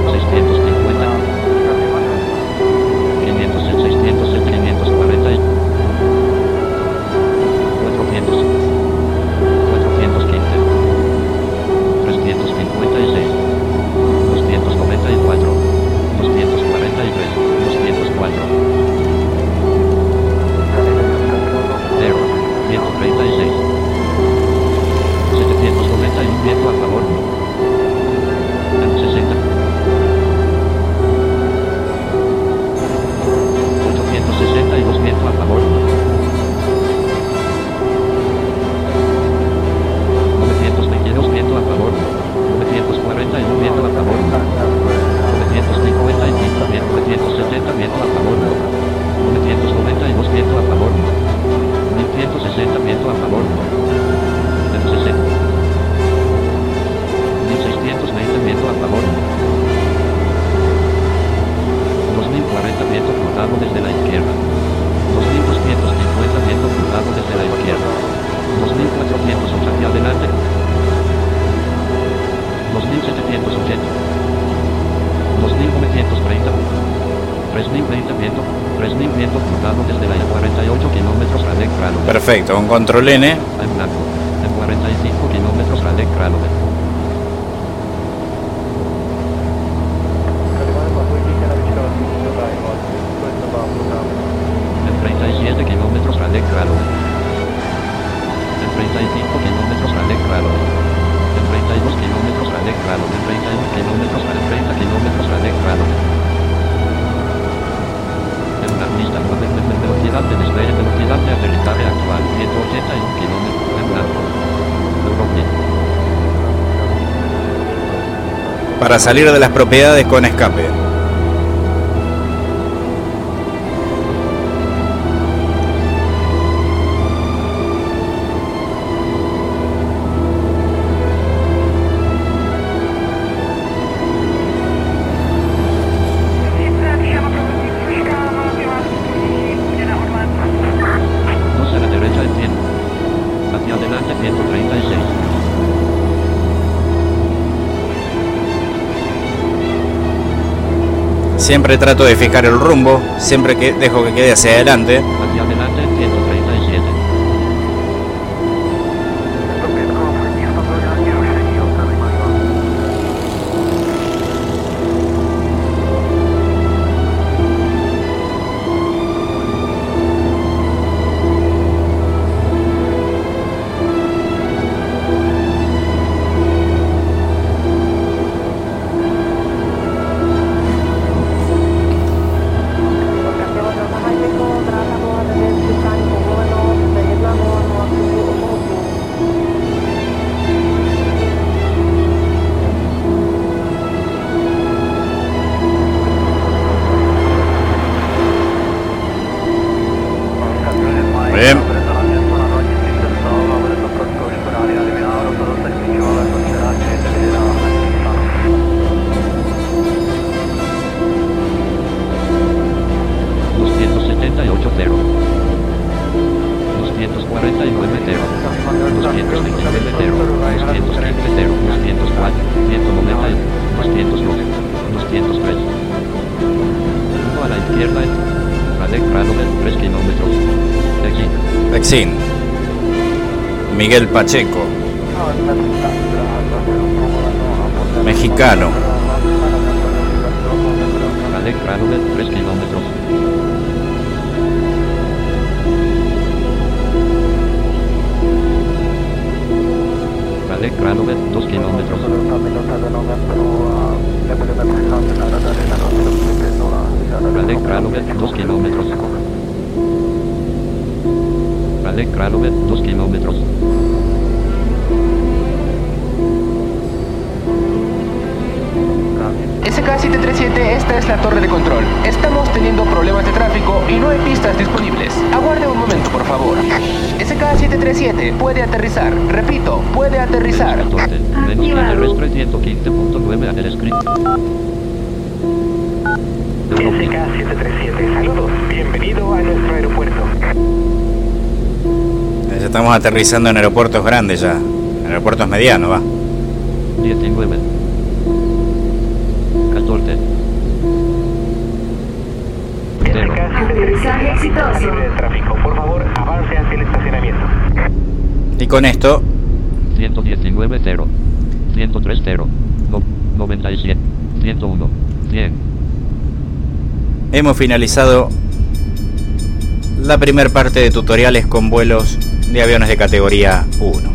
Control. Para salir de las propiedades con escape. Siempre trato de fijar el rumbo, siempre que dejo que quede hacia adelante. Miguel Pacheco. Mexicano. Alec Kralovet, 3 kilómetros. Alec Kralovet, 2 kilómetros. Kralovet, 2 kilómetros. Alec Kralovet, 2 kilómetros. SK-737, esta es la torre de control. Estamos teniendo problemas de tráfico y no hay pistas disponibles. Aguarde un momento, por favor. SK-737, puede aterrizar. Repito, puede aterrizar. Menos que terrestre 115.9 a del script. SK-737, saludos. Bienvenido a nuestro aeropuerto. Estamos aterrizando en aeropuertos grandes ya. En aeropuertos medianos, va. 19. 14. Aterrizaje exitoso. Libre de tráfico, por favor, avance hacia el estacionamiento. Y con esto 119 0. 103 0. No, 97. 101. 100. hemos finalizado la primer parte de tutoriales con vuelos de aviones de categoría 1.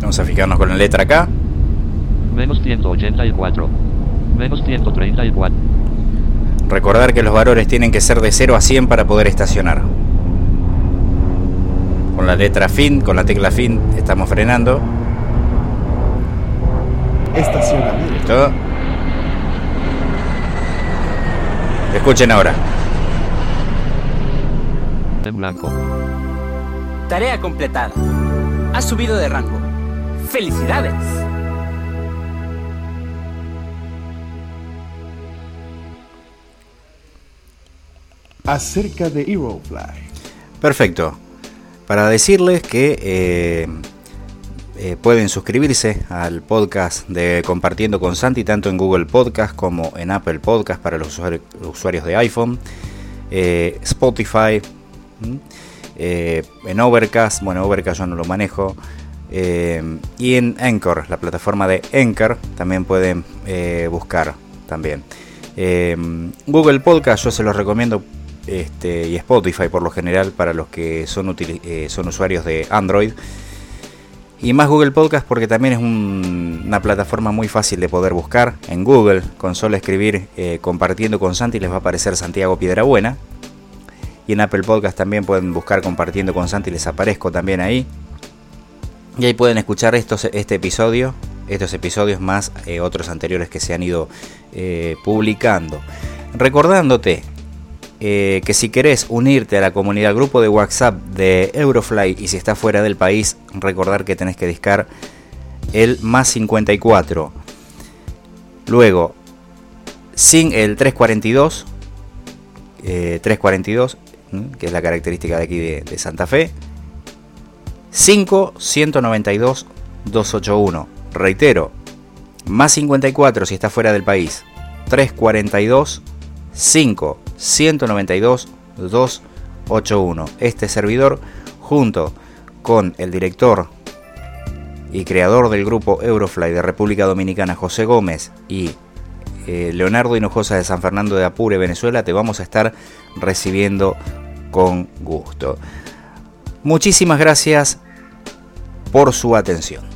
Vamos a fijarnos con la letra K. Menos 184. Menos 134. Recordar que los valores tienen que ser de 0 a 100 para poder estacionar. Con la letra fin, con la tecla fin, estamos frenando. Estacionamiento. Listo. Escuchen ahora. En blanco. Tarea completada. Has subido de rango. ¡Felicidades! Acerca de Aerofly. Perfecto. Para decirles que eh, eh, pueden suscribirse al podcast de Compartiendo con Santi, tanto en Google Podcast como en Apple Podcast para los usuari- usuarios de iPhone, eh, Spotify, eh, en Overcast, bueno, Overcast yo no lo manejo, y en Anchor, la plataforma de Anchor, también pueden buscar también. Google Podcast yo se los recomiendo este, y Spotify por lo general para los que son usuarios de Android. Y más Google Podcast porque también es un- una plataforma muy fácil de poder buscar en Google. Con solo escribir eh, compartiendo con Santi les va a aparecer Santiago Piedrabuena. Y en Apple Podcast también pueden buscar compartiendo con Santi, les aparezco también ahí. Y ahí pueden escuchar estos, este episodio, estos episodios más eh, otros anteriores que se han ido eh, publicando. Recordándote eh, que si querés unirte a la comunidad, grupo de WhatsApp de Eurofly y si estás fuera del país, recordar que tenés que discar el más 54. Luego, sin el 342, eh, 342, ¿m? que es la característica de aquí de, Santa Fe, 5 192 281. Reitero, más 54 si está fuera del país. 342 5 192 281. Este servidor, junto con el director y creador del grupo Eurofly de República Dominicana, José Gómez, y eh, Leonardo Hinojosa de San Fernando de Apure, Venezuela, te vamos a estar recibiendo con gusto. Muchísimas gracias por su atención.